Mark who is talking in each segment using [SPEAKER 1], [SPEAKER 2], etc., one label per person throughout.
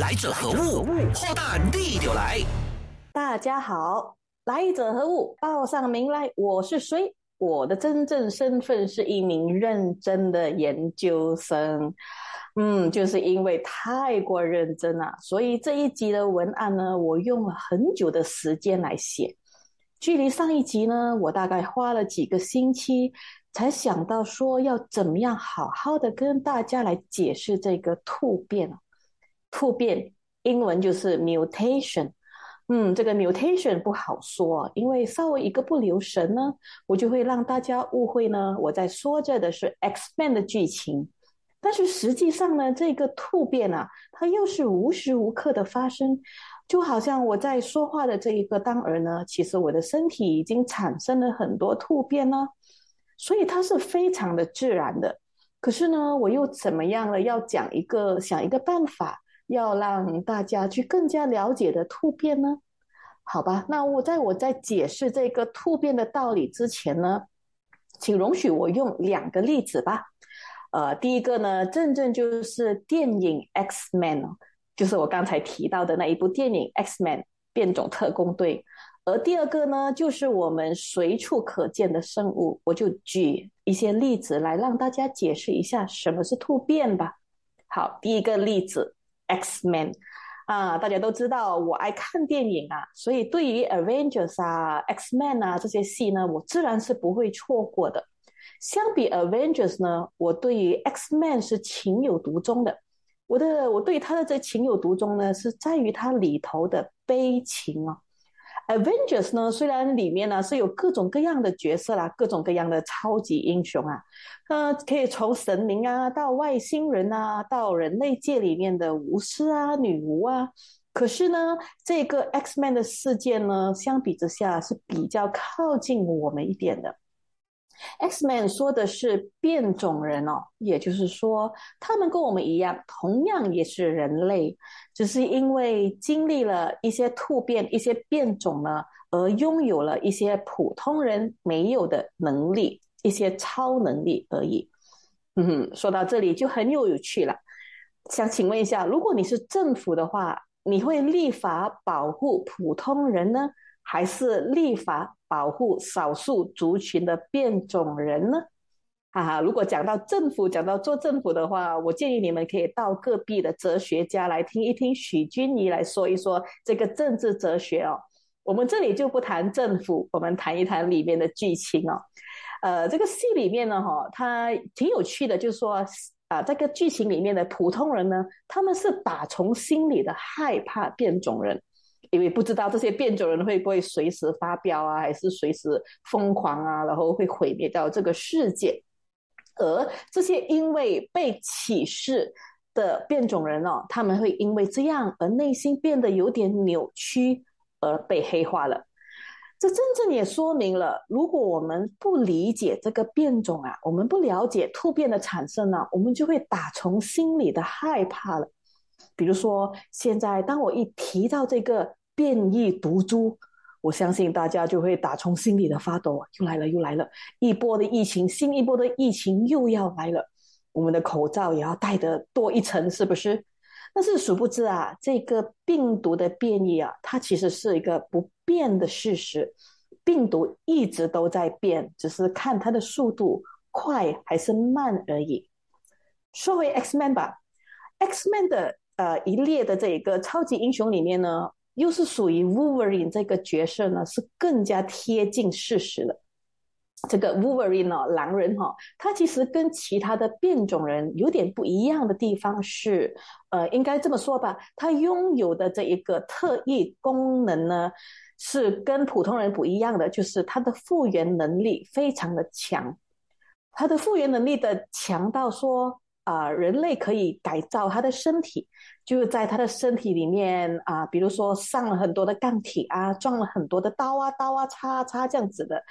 [SPEAKER 1] 来者何物？破蛋地就来。
[SPEAKER 2] 大家好，来者何物？报上名来，我是谁？我的真正身份是一名认真的研究生。嗯，就是因为太过认真了，所以这一集的文案呢，我用了很久的时间来写。距离上一集呢，我大概花了几个星期，才想到说要怎么样好好的跟大家来解释这个突变。突变英文就是 mutation，嗯，这个 mutation 不好说，因为稍微一个不留神呢，我就会让大家误会呢，我在说着的是 X-Men 的剧情，但是实际上呢，这个突变啊，它又是无时无刻的发生，就好像我在说话的这一个当儿呢，其实我的身体已经产生了很多突变呢，所以它是非常的自然的。可是呢，我又怎么样了？要讲一个想一个办法。要让大家去更加了解的突变呢？好吧，那我在我在解释这个突变的道理之前呢，请容许我用两个例子吧。呃，第一个呢，正正就是电影《X Man》，就是我刚才提到的那一部电影《X Man 变种特工队》。而第二个呢，就是我们随处可见的生物。我就举一些例子来让大家解释一下什么是突变吧。好，第一个例子。X-Men 啊，大家都知道我爱看电影啊，所以对于 Avengers 啊、X-Men 啊这些戏呢，我自然是不会错过的。相比 Avengers 呢，我对于 X-Men 是情有独钟的。我的我对他的这情有独钟呢，是在于它里头的悲情啊。Avengers 呢，虽然里面呢是有各种各样的角色啦，各种各样的超级英雄啊，呃，可以从神明啊到外星人啊，到人类界里面的巫师啊、女巫啊。可是呢，这个 X-Men 的世界呢，相比之下是比较靠近我们一点的。X Man 说的是变种人哦，也就是说，他们跟我们一样，同样也是人类，只是因为经历了一些突变、一些变种呢，而拥有了一些普通人没有的能力，一些超能力而已。嗯，说到这里就很有有趣了。想请问一下，如果你是政府的话，你会立法保护普通人呢？还是立法保护少数族群的变种人呢？哈哈，如果讲到政府，讲到做政府的话，我建议你们可以到隔壁的哲学家来听一听许君怡来说一说这个政治哲学哦。我们这里就不谈政府，我们谈一谈里面的剧情哦。呃，这个戏里面呢，哈，它挺有趣的，就是说啊，这个剧情里面的普通人呢，他们是打从心里的害怕变种人。因为不知道这些变种人会不会随时发飙啊，还是随时疯狂啊，然后会毁灭掉这个世界。而这些因为被歧视的变种人哦，他们会因为这样而内心变得有点扭曲，而被黑化了。这真正也说明了，如果我们不理解这个变种啊，我们不了解突变的产生呢，我们就会打从心里的害怕了。比如说，现在当我一提到这个。变异毒株，我相信大家就会打从心里的发抖！又来了，又来了，一波的疫情，新一波的疫情又要来了，我们的口罩也要戴的多一层，是不是？但是殊不知啊，这个病毒的变异啊，它其实是一个不变的事实，病毒一直都在变，只是看它的速度快还是慢而已。说回 X Man 吧，X Man 的呃一列的这一个超级英雄里面呢。又是属于 Wolverine 这个角色呢，是更加贴近事实的。这个 Wolverine 哦，狼人哈，他其实跟其他的变种人有点不一样的地方是，呃，应该这么说吧，他拥有的这一个特异功能呢，是跟普通人不一样的，就是他的复原能力非常的强。他的复原能力的强到说。啊，人类可以改造他的身体，就在他的身体里面啊，比如说上了很多的钢铁啊，撞了很多的刀啊，刀啊，叉叉这样子的。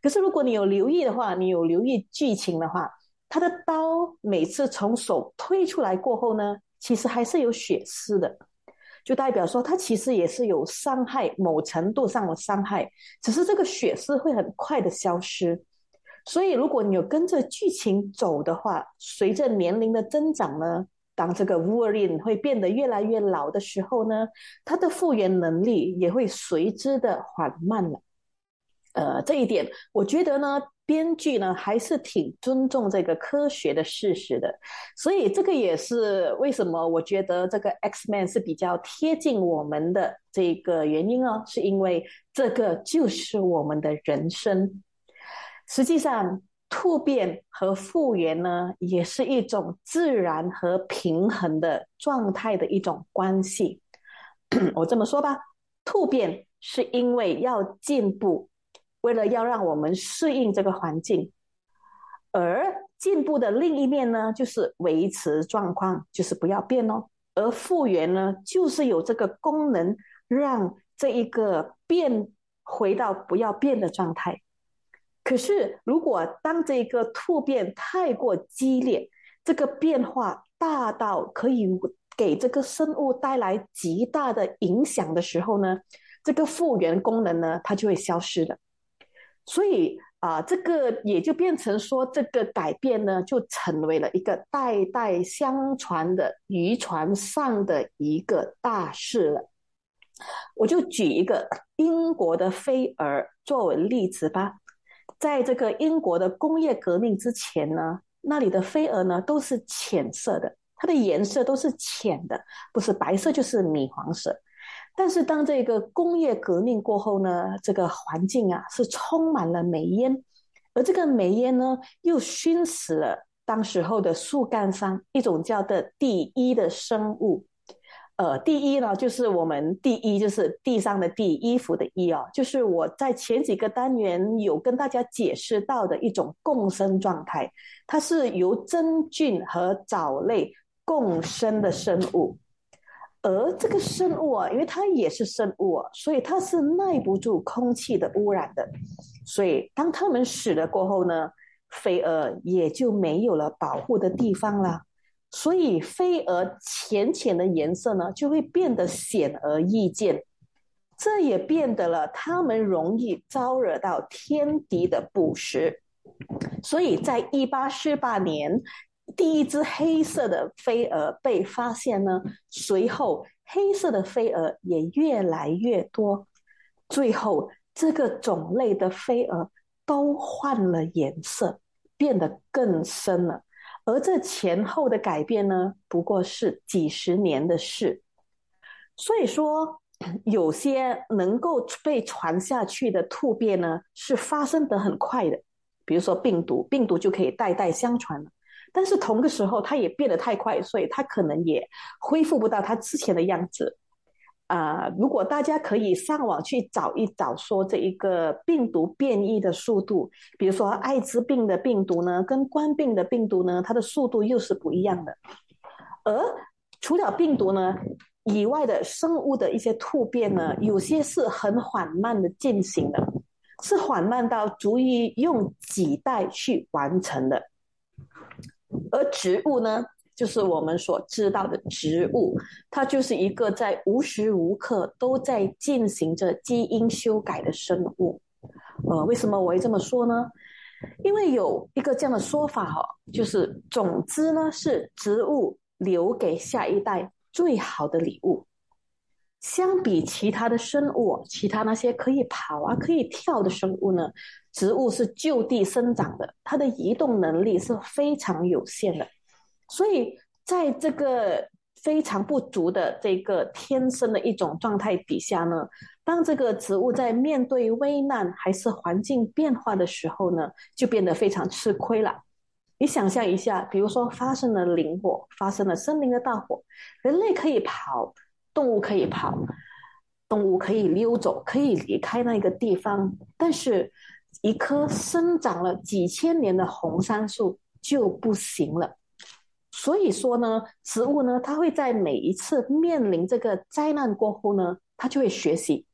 [SPEAKER 2] 可是如果你有留意的话，你有留意剧情的话，他的刀每次从手推出来过后呢，其实还是有血丝的，就代表说他其实也是有伤害，某程度上的伤害，只是这个血丝会很快的消失。所以，如果你有跟着剧情走的话，随着年龄的增长呢，当这个 w o r i n 会变得越来越老的时候呢，它的复原能力也会随之的缓慢了。呃，这一点我觉得呢，编剧呢还是挺尊重这个科学的事实的，所以这个也是为什么我觉得这个 X Man 是比较贴近我们的这个原因哦，是因为这个就是我们的人生。实际上，突变和复原呢，也是一种自然和平衡的状态的一种关系。我这么说吧，突变是因为要进步。为了要让我们适应这个环境，而进步的另一面呢，就是维持状况，就是不要变哦。而复原呢，就是有这个功能，让这一个变回到不要变的状态。可是，如果当这个突变太过激烈，这个变化大到可以给这个生物带来极大的影响的时候呢，这个复原功能呢，它就会消失了。所以啊，这个也就变成说，这个改变呢，就成为了一个代代相传的遗传上的一个大事了。我就举一个英国的飞蛾作为例子吧。在这个英国的工业革命之前呢，那里的飞蛾呢都是浅色的，它的颜色都是浅的，不是白色就是米黄色。但是当这个工业革命过后呢，这个环境啊是充满了煤烟，而这个煤烟呢又熏死了当时候的树干上一种叫的第一的生物，呃，第一呢就是我们第一就是地上的地衣服的衣哦，就是我在前几个单元有跟大家解释到的一种共生状态，它是由真菌和藻类共生的生物。而这个生物啊，因为它也是生物啊，所以它是耐不住空气的污染的。所以当它们死了过后呢，飞蛾也就没有了保护的地方了。所以飞蛾浅浅的颜色呢，就会变得显而易见。这也变得了它们容易招惹到天敌的捕食。所以在一八四八年。第一只黑色的飞蛾被发现呢，随后黑色的飞蛾也越来越多，最后这个种类的飞蛾都换了颜色，变得更深了。而这前后的改变呢，不过是几十年的事。所以说，有些能够被传下去的突变呢，是发生得很快的，比如说病毒，病毒就可以代代相传了。但是同个时候，它也变得太快，所以它可能也恢复不到它之前的样子。啊，如果大家可以上网去找一找，说这一个病毒变异的速度，比如说艾滋病的病毒呢，跟冠病的病毒呢，它的速度又是不一样的。而除了病毒呢以外的生物的一些突变呢，有些是很缓慢的进行的，是缓慢到足以用几代去完成的。而植物呢，就是我们所知道的植物，它就是一个在无时无刻都在进行着基因修改的生物。呃，为什么我会这么说呢？因为有一个这样的说法哈，就是种子呢是植物留给下一代最好的礼物。相比其他的生物，其他那些可以跑啊、可以跳的生物呢？植物是就地生长的，它的移动能力是非常有限的，所以在这个非常不足的这个天生的一种状态底下呢，当这个植物在面对危难还是环境变化的时候呢，就变得非常吃亏了。你想象一下，比如说发生了林火，发生了森林的大火，人类可以跑，动物可以跑，动物可以溜走，可以离开那个地方，但是。一棵生长了几千年的红杉树就不行了，所以说呢，植物呢，它会在每一次面临这个灾难过后呢，它就会学习，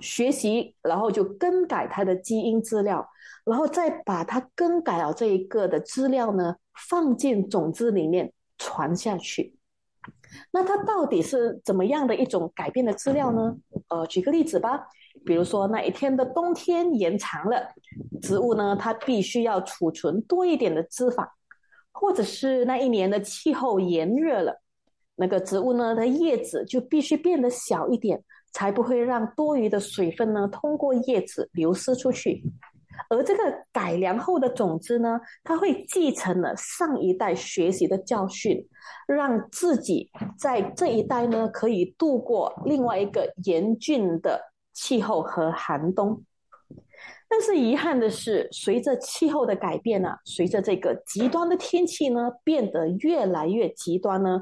[SPEAKER 2] 学习，然后就更改它的基因资料，然后再把它更改了这一个的资料呢，放进种子里面传下去。那它到底是怎么样的一种改变的资料呢？呃，举个例子吧。比如说那一天的冬天延长了，植物呢它必须要储存多一点的脂肪，或者是那一年的气候炎热了，那个植物呢的叶子就必须变得小一点，才不会让多余的水分呢通过叶子流失出去。而这个改良后的种子呢，它会继承了上一代学习的教训，让自己在这一代呢可以度过另外一个严峻的气候和寒冬。但是遗憾的是，随着气候的改变呢，随着这个极端的天气呢变得越来越极端呢，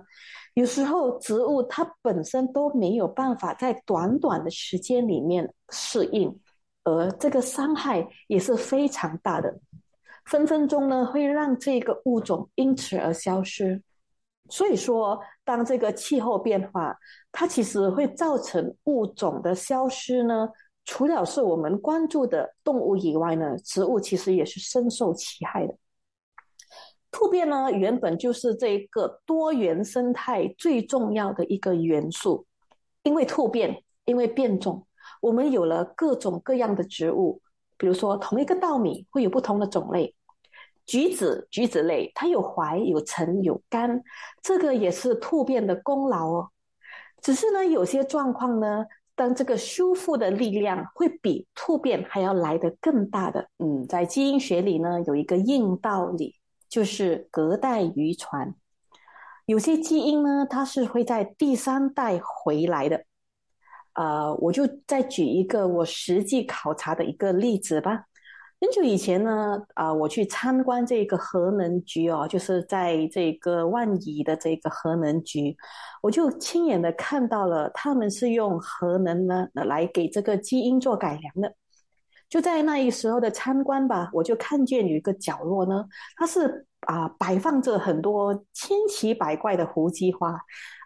[SPEAKER 2] 有时候植物它本身都没有办法在短短的时间里面适应。而这个伤害也是非常大的，分分钟呢会让这个物种因此而消失。所以说，当这个气候变化，它其实会造成物种的消失呢。除了是我们关注的动物以外呢，植物其实也是深受其害的。突变呢，原本就是这个多元生态最重要的一个元素，因为突变，因为变种。我们有了各种各样的植物，比如说同一个稻米会有不同的种类，橘子橘子类它有怀有橙有干，这个也是突变的功劳哦。只是呢，有些状况呢，但这个修复的力量会比突变还要来得更大的。嗯，在基因学里呢，有一个硬道理，就是隔代遗传，有些基因呢，它是会在第三代回来的。呃，我就再举一个我实际考察的一个例子吧。很久以前呢，啊，我去参观这个核能局哦，就是在这个万宜的这个核能局，我就亲眼的看到了他们是用核能呢来给这个基因做改良的。就在那一时候的参观吧，我就看见有一个角落呢，它是啊摆放着很多千奇百怪的胡姬花。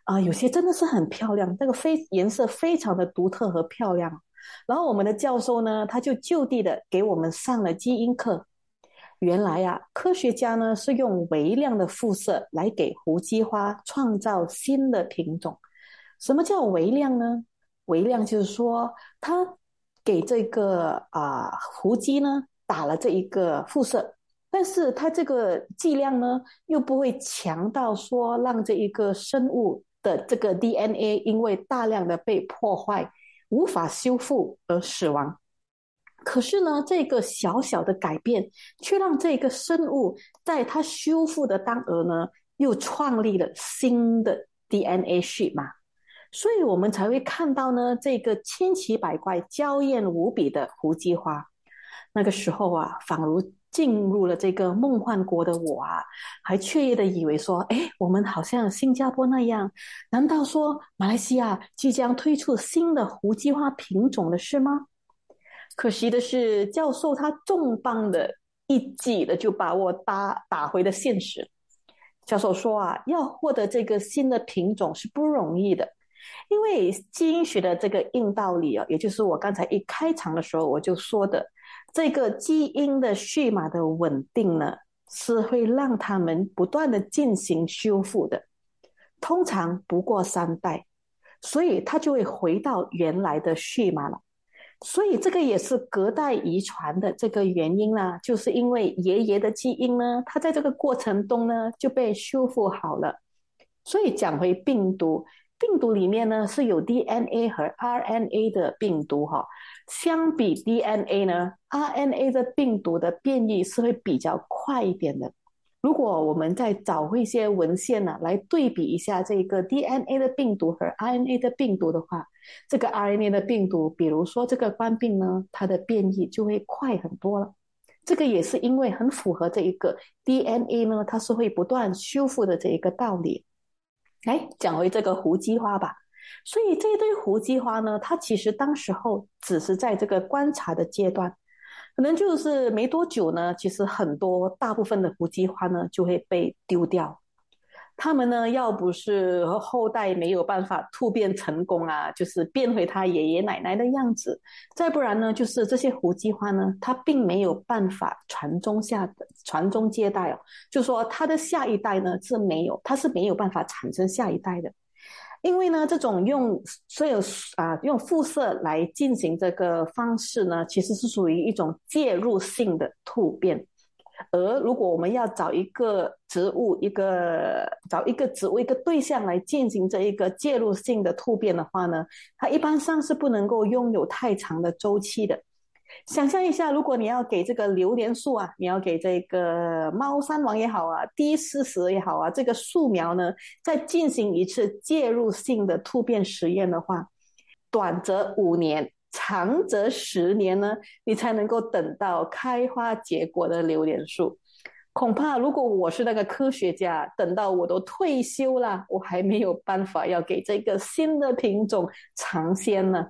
[SPEAKER 2] 啊，有些真的是很漂亮，那个非颜色非常的独特和漂亮。然后我们的教授呢，他就就地的给我们上了基因课。原来呀，科学家呢是用微量的辐射来给胡姬花创造新的品种。什么叫微量呢？微量就是说，他给这个啊胡姬呢打了这一个辐射，但是它这个剂量呢又不会强到说让这一个生物。的这个 DNA 因为大量的被破坏，无法修复而死亡。可是呢，这个小小的改变却让这个生物在它修复的当儿呢，又创立了新的 DNA 序码。所以我们才会看到呢，这个千奇百怪、娇艳无比的胡姬花。那个时候啊，仿如。进入了这个梦幻国的我啊，还雀跃的以为说：“哎，我们好像新加坡那样，难道说马来西亚即将推出新的胡姬花品种的是吗？”可惜的是，教授他重磅的一击的就把我打打回了现实。教授说啊，要获得这个新的品种是不容易的，因为基因学的这个硬道理啊，也就是我刚才一开场的时候我就说的。这个基因的序码的稳定呢，是会让他们不断的进行修复的，通常不过三代，所以它就会回到原来的序码了。所以这个也是隔代遗传的这个原因啦，就是因为爷爷的基因呢，它在这个过程中呢就被修复好了。所以讲回病毒，病毒里面呢是有 DNA 和 RNA 的病毒哈。相比 DNA 呢，RNA 的病毒的变异是会比较快一点的。如果我们再找一些文献呢，来对比一下这个 DNA 的病毒和 RNA 的病毒的话，这个 RNA 的病毒，比如说这个冠病呢，它的变异就会快很多了。这个也是因为很符合这一个 DNA 呢，它是会不断修复的这一个道理。哎讲回这个胡姬花吧。所以这一堆胡姬花呢，它其实当时候只是在这个观察的阶段，可能就是没多久呢，其实很多大部分的胡姬花呢就会被丢掉。他们呢，要不是后代没有办法突变成功啊，就是变回他爷爷奶奶的样子；再不然呢，就是这些胡姬花呢，它并没有办法传宗下传宗接代哦，就说它的下一代呢是没有，它是没有办法产生下一代的。因为呢，这种用所有啊用肤色来进行这个方式呢，其实是属于一种介入性的突变，而如果我们要找一个植物、一个找一个植物、一个对象来进行这一个介入性的突变的话呢，它一般上是不能够拥有太长的周期的。想象一下，如果你要给这个榴莲树啊，你要给这个猫山王也好啊，低丝石也好啊，这个树苗呢，再进行一次介入性的突变实验的话，短则五年。长则十年呢，你才能够等到开花结果的榴莲树。恐怕如果我是那个科学家，等到我都退休了，我还没有办法要给这个新的品种尝鲜呢。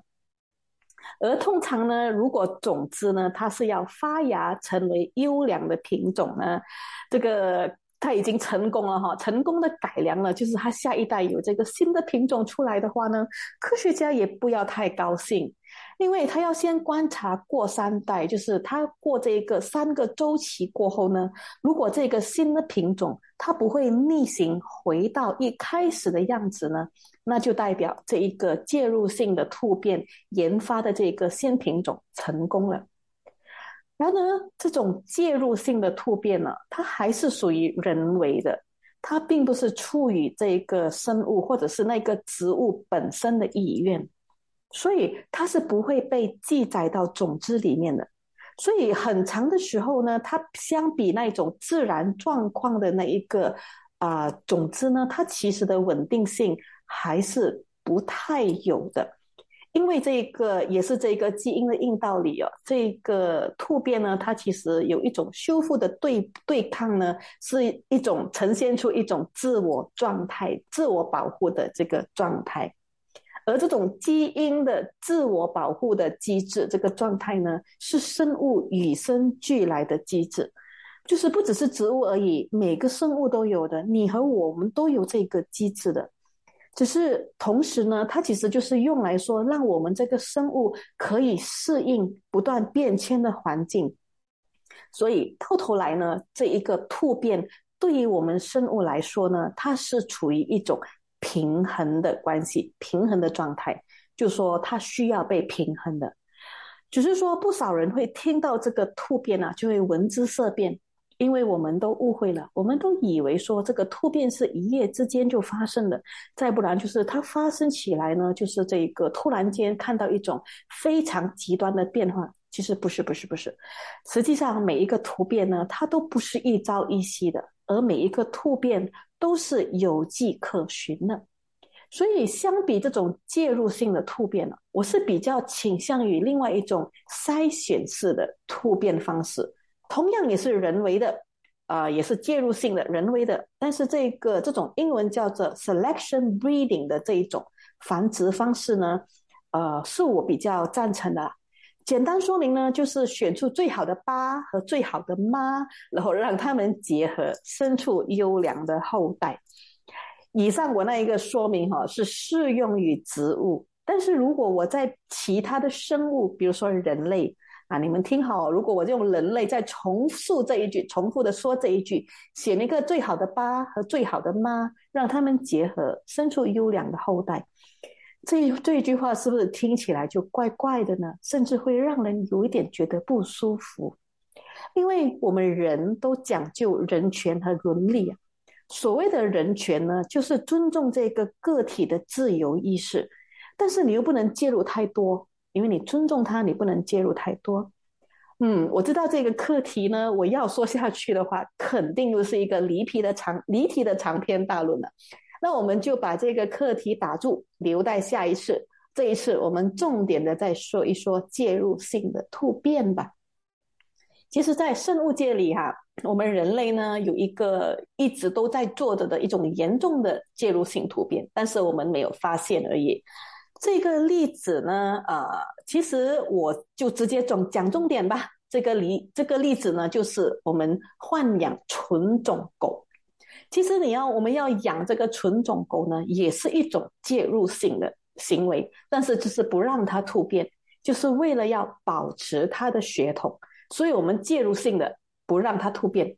[SPEAKER 2] 而通常呢，如果种子呢，它是要发芽成为优良的品种呢，这个它已经成功了哈，成功的改良了，就是它下一代有这个新的品种出来的话呢，科学家也不要太高兴。因为他要先观察过三代，就是他过这个三个周期过后呢，如果这个新的品种它不会逆行回到一开始的样子呢，那就代表这一个介入性的突变研发的这个新品种成功了。然而，这种介入性的突变呢，它还是属于人为的，它并不是出于这个生物或者是那个植物本身的意愿。所以它是不会被记载到种子里面的，所以很长的时候呢，它相比那种自然状况的那一个啊种子呢，它其实的稳定性还是不太有的，因为这个也是这个基因的硬道理哦，这个突变呢，它其实有一种修复的对对抗呢，是一种呈现出一种自我状态、自我保护的这个状态。而这种基因的自我保护的机制，这个状态呢，是生物与生俱来的机制，就是不只是植物而已，每个生物都有的，你和我们都有这个机制的。只是同时呢，它其实就是用来说，让我们这个生物可以适应不断变迁的环境。所以到头来呢，这一个突变对于我们生物来说呢，它是处于一种。平衡的关系，平衡的状态，就说它需要被平衡的。只是说，不少人会听到这个突变啊，就会闻之色变，因为我们都误会了，我们都以为说这个突变是一夜之间就发生的，再不然就是它发生起来呢，就是这个突然间看到一种非常极端的变化。其实不是，不是，不是。实际上，每一个突变呢，它都不是一朝一夕的，而每一个突变。都是有迹可循的，所以相比这种介入性的突变呢，我是比较倾向于另外一种筛选式的突变方式，同样也是人为的，啊，也是介入性的人为的，但是这个这种英文叫做 selection breeding 的这一种繁殖方式呢，呃，是我比较赞成的。简单说明呢，就是选出最好的爸和最好的妈，然后让他们结合，生出优良的后代。以上我那一个说明哈，是适用于植物，但是如果我在其他的生物，比如说人类啊，你们听好，如果我用人类再重复这一句，重复的说这一句，选一个最好的爸和最好的妈，让他们结合，生出优良的后代。这这一句话是不是听起来就怪怪的呢？甚至会让人有一点觉得不舒服，因为我们人都讲究人权和伦理啊。所谓的人权呢，就是尊重这个个体的自由意识，但是你又不能介入太多，因为你尊重他，你不能介入太多。嗯，我知道这个课题呢，我要说下去的话，肯定又是一个离题的长离题的长篇大论了。那我们就把这个课题打住，留待下一次。这一次我们重点的再说一说介入性的突变吧。其实，在生物界里哈，我们人类呢有一个一直都在做着的一种严重的介入性突变，但是我们没有发现而已。这个例子呢，呃，其实我就直接总讲重点吧。这个例这个例子呢，就是我们豢养纯种狗。其实你要我们要养这个纯种狗呢，也是一种介入性的行为，但是就是不让它突变，就是为了要保持它的血统，所以我们介入性的不让它突变。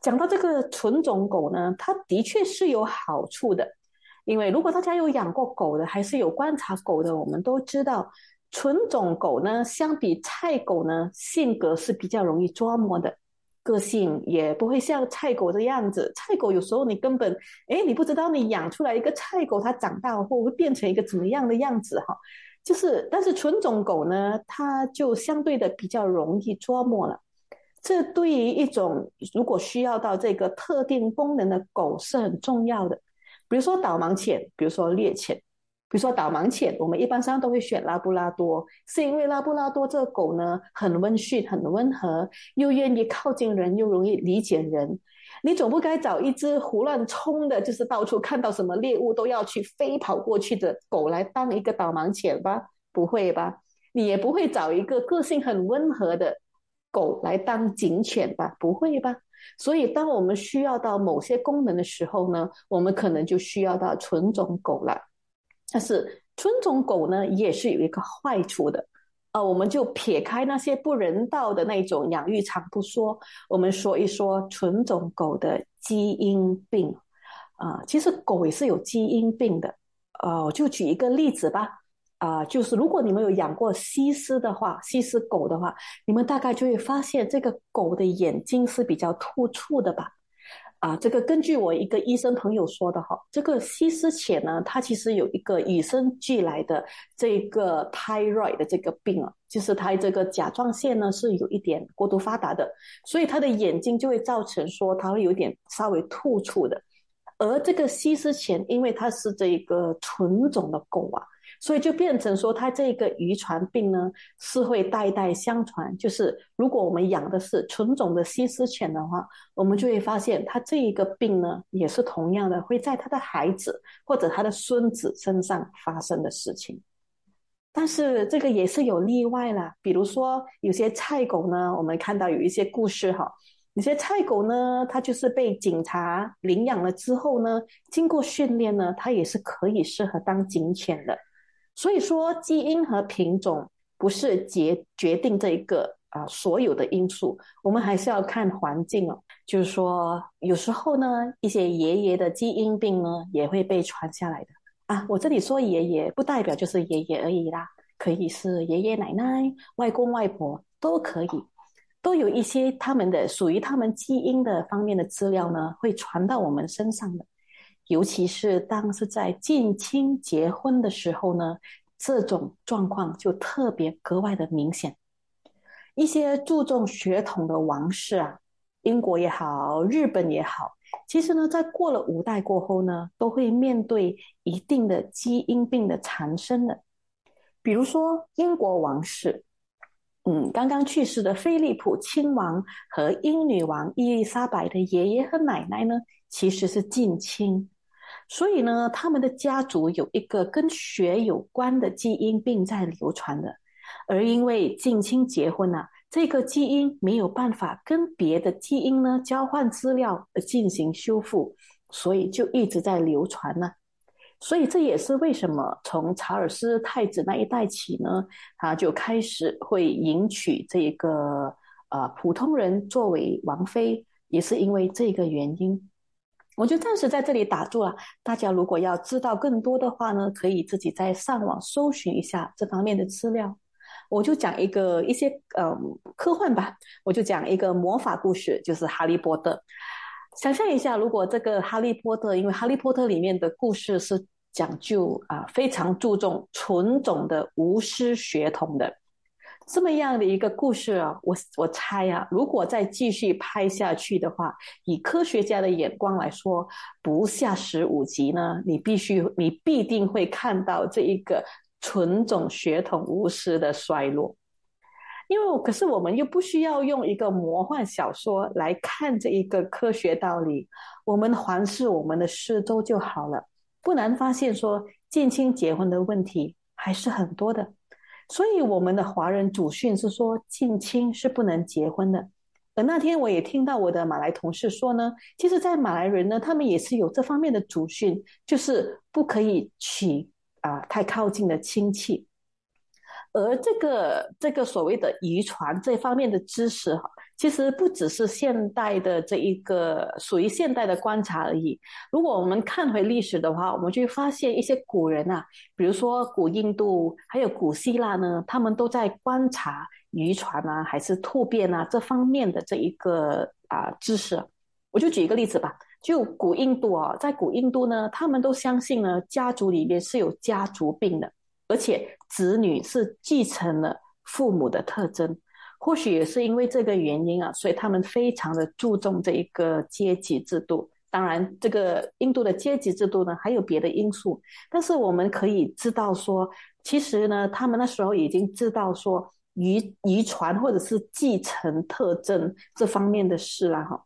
[SPEAKER 2] 讲到这个纯种狗呢，它的确是有好处的，因为如果大家有养过狗的，还是有观察狗的，我们都知道，纯种狗呢，相比菜狗呢，性格是比较容易捉摸的。个性也不会像菜狗的样子。菜狗有时候你根本哎，你不知道你养出来一个菜狗，它长大后会变成一个怎么样的样子哈。就是，但是纯种狗呢，它就相对的比较容易捉摸了。这对于一种如果需要到这个特定功能的狗是很重要的。比如说导盲犬，比如说猎犬，比如说导盲犬，我们一般上都会选拉布拉多，是因为拉布拉多这个狗呢很温驯、很温和，又愿意靠近人，又容易理解人。你总不该找一只胡乱冲的，就是到处看到什么猎物都要去飞跑过去的狗来当一个导盲犬吧？不会吧？你也不会找一个个性很温和的狗来当警犬吧？不会吧？所以，当我们需要到某些功能的时候呢，我们可能就需要到纯种狗了。但是，纯种狗呢，也是有一个坏处的。啊，我们就撇开那些不人道的那种养育场不说，我们说一说纯种狗的基因病。啊，其实狗也是有基因病的。啊，我就举一个例子吧。啊，就是如果你们有养过西施的话，西施狗的话，你们大概就会发现这个狗的眼睛是比较突出的吧。啊，这个根据我一个医生朋友说的哈，这个西施犬呢，它其实有一个与生俱来的这个 thyroid 的这个病啊，就是它这个甲状腺呢是有一点过度发达的，所以它的眼睛就会造成说它会有点稍微突出的，而这个西施犬因为它是这个纯种的狗啊。所以就变成说，它这个遗传病呢是会代代相传。就是如果我们养的是纯种的西施犬的话，我们就会发现它这一个病呢也是同样的会在它的孩子或者它的孙子身上发生的事情。但是这个也是有例外啦，比如说有些菜狗呢，我们看到有一些故事哈，有些菜狗呢，它就是被警察领养了之后呢，经过训练呢，它也是可以适合当警犬的。所以说，基因和品种不是决决定这一个啊所有的因素，我们还是要看环境哦。就是说，有时候呢，一些爷爷的基因病呢也会被传下来的啊。我这里说爷爷，不代表就是爷爷而已啦，可以是爷爷奶奶、外公外婆都可以，都有一些他们的属于他们基因的方面的资料呢，会传到我们身上的。尤其是当是在近亲结婚的时候呢，这种状况就特别格外的明显。一些注重血统的王室啊，英国也好，日本也好，其实呢，在过了五代过后呢，都会面对一定的基因病的产生的。比如说英国王室，嗯，刚刚去世的菲利普亲王和英女王伊丽莎白的爷爷和奶奶呢，其实是近亲。所以呢，他们的家族有一个跟血有关的基因病在流传的，而因为近亲结婚呐，这个基因没有办法跟别的基因呢交换资料而进行修复，所以就一直在流传呢。所以这也是为什么从查尔斯太子那一代起呢，他就开始会迎娶这个呃普通人作为王妃，也是因为这个原因。我就暂时在这里打住了。大家如果要知道更多的话呢，可以自己在上网搜寻一下这方面的资料。我就讲一个一些呃科幻吧，我就讲一个魔法故事，就是《哈利波特》。想象一下，如果这个《哈利波特》，因为《哈利波特》里面的故事是讲究啊非常注重纯种的无师血统的。这么样的一个故事啊，我我猜啊，如果再继续拍下去的话，以科学家的眼光来说，不下十五集呢，你必须你必定会看到这一个纯种血统巫师的衰落。因为可是我们又不需要用一个魔幻小说来看这一个科学道理，我们环视我们的四周就好了，不难发现说近亲结婚的问题还是很多的。所以，我们的华人祖训是说近亲是不能结婚的。而那天我也听到我的马来同事说呢，其实，在马来人呢，他们也是有这方面的祖训，就是不可以娶啊太靠近的亲戚。而这个这个所谓的遗传这方面的知识哈，其实不只是现代的这一个属于现代的观察而已。如果我们看回历史的话，我们就会发现一些古人啊，比如说古印度还有古希腊呢，他们都在观察遗传啊，还是突变啊这方面的这一个啊知识。我就举一个例子吧，就古印度啊，在古印度呢，他们都相信呢，家族里面是有家族病的。而且子女是继承了父母的特征，或许也是因为这个原因啊，所以他们非常的注重这一个阶级制度。当然，这个印度的阶级制度呢，还有别的因素。但是我们可以知道说，其实呢，他们那时候已经知道说遗遗传或者是继承特征这方面的事了哈。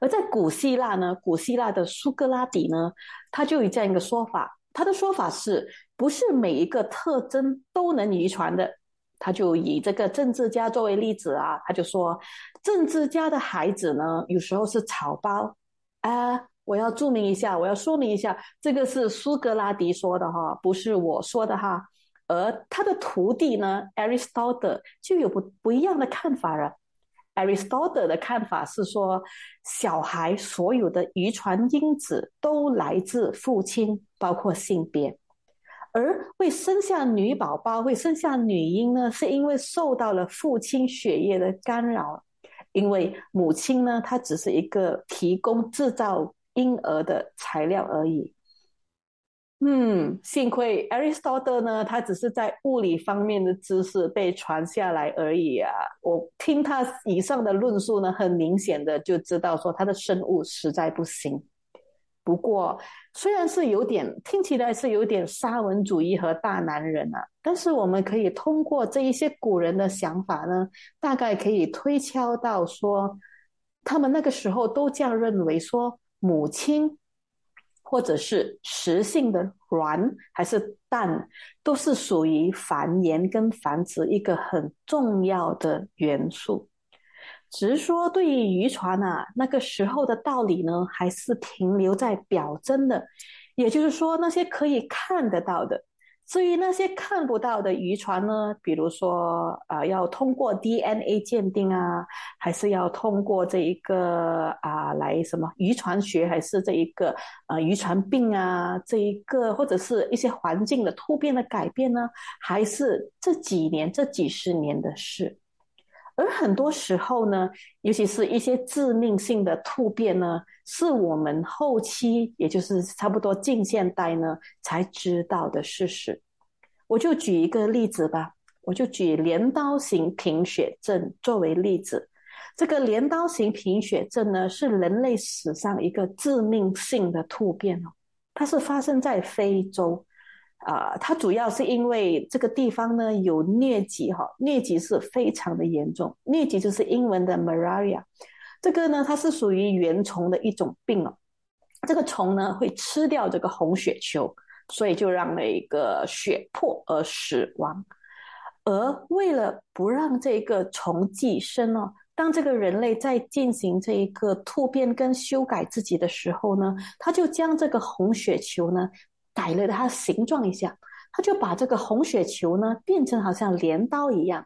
[SPEAKER 2] 而在古希腊呢，古希腊的苏格拉底呢，他就有这样一个说法。他的说法是不是每一个特征都能遗传的？他就以这个政治家作为例子啊，他就说，政治家的孩子呢，有时候是草包。啊，我要注明一下，我要说明一下，这个是苏格拉底说的哈，不是我说的哈。而他的徒弟呢，Aristotle 就有不不一样的看法了。Aristotle 的看法是说，小孩所有的遗传因子都来自父亲，包括性别，而会生下女宝宝、会生下女婴呢，是因为受到了父亲血液的干扰，因为母亲呢，她只是一个提供制造婴儿的材料而已。嗯，幸亏 Aristotle 呢，他只是在物理方面的知识被传下来而已啊。我听他以上的论述呢，很明显的就知道说他的生物实在不行。不过，虽然是有点听起来是有点沙文主义和大男人啊，但是我们可以通过这一些古人的想法呢，大概可以推敲到说，他们那个时候都这样认为说母亲。或者是雌性的卵还是蛋，都是属于繁衍跟繁殖一个很重要的元素。只是说，对于遗传啊，那个时候的道理呢，还是停留在表征的，也就是说，那些可以看得到的。至于那些看不到的遗传呢，比如说啊，要通过 DNA 鉴定啊，还是要通过这一个啊来什么遗传学，还是这一个啊遗传病啊这一个，或者是一些环境的突变的改变呢，还是这几年这几十年的事。而很多时候呢，尤其是一些致命性的突变呢，是我们后期，也就是差不多近现代呢才知道的事实。我就举一个例子吧，我就举镰刀型贫血症作为例子。这个镰刀型贫血症呢，是人类史上一个致命性的突变哦，它是发生在非洲。啊，它主要是因为这个地方呢有疟疾哈，疟疾是非常的严重，疟疾就是英文的 malaria，这个呢它是属于原虫的一种病哦，这个虫呢会吃掉这个红血球，所以就让那个血破而死亡，而为了不让这个虫寄生哦，当这个人类在进行这一个突变跟修改自己的时候呢，他就将这个红血球呢。改了它形状一下，他就把这个红雪球呢变成好像镰刀一样。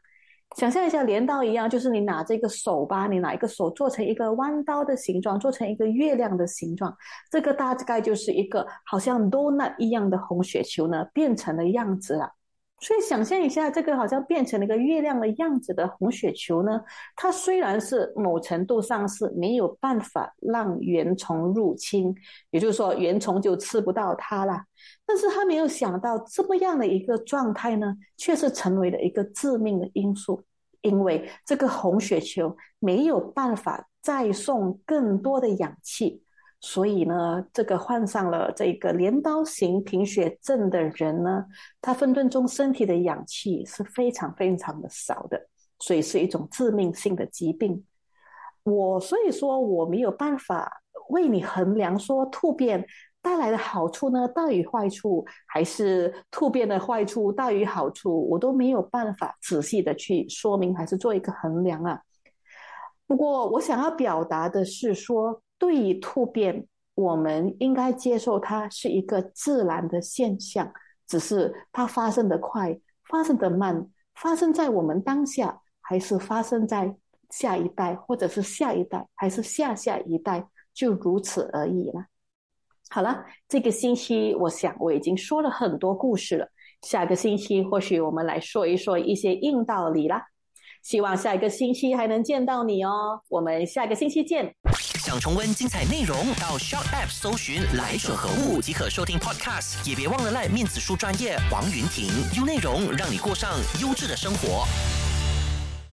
[SPEAKER 2] 想象一下，镰刀一样，就是你拿这个手吧，你拿一个手做成一个弯刀的形状，做成一个月亮的形状。这个大概就是一个好像 donut 一样的红雪球呢，变成了样子了。所以想象一下，这个好像变成了一个月亮的样子的红血球呢，它虽然是某程度上是没有办法让原虫入侵，也就是说原虫就吃不到它了，但是他没有想到这么样的一个状态呢，却是成为了一个致命的因素，因为这个红血球没有办法再送更多的氧气。所以呢，这个患上了这个镰刀型贫血症的人呢，他分分钟身体的氧气是非常非常的少的，所以是一种致命性的疾病。我所以说我没有办法为你衡量说突变带来的好处呢大于坏处，还是突变的坏处大于好处，我都没有办法仔细的去说明，还是做一个衡量啊。不过我想要表达的是说。对于突变，我们应该接受它是一个自然的现象，只是它发生的快，发生的慢，发生在我们当下，还是发生在下一代，或者是下一代，还是下下一代，就如此而已了。好了，这个星期我想我已经说了很多故事了。下个星期或许我们来说一说一些硬道理啦。希望下一个星期还能见到你哦。我们下个星期见。
[SPEAKER 1] 想重温精彩内容，到 Shop App 搜寻“来者何物”即可收听 Podcast。也别忘了赖面子书专业王云婷，用内容让你过上优质的生活。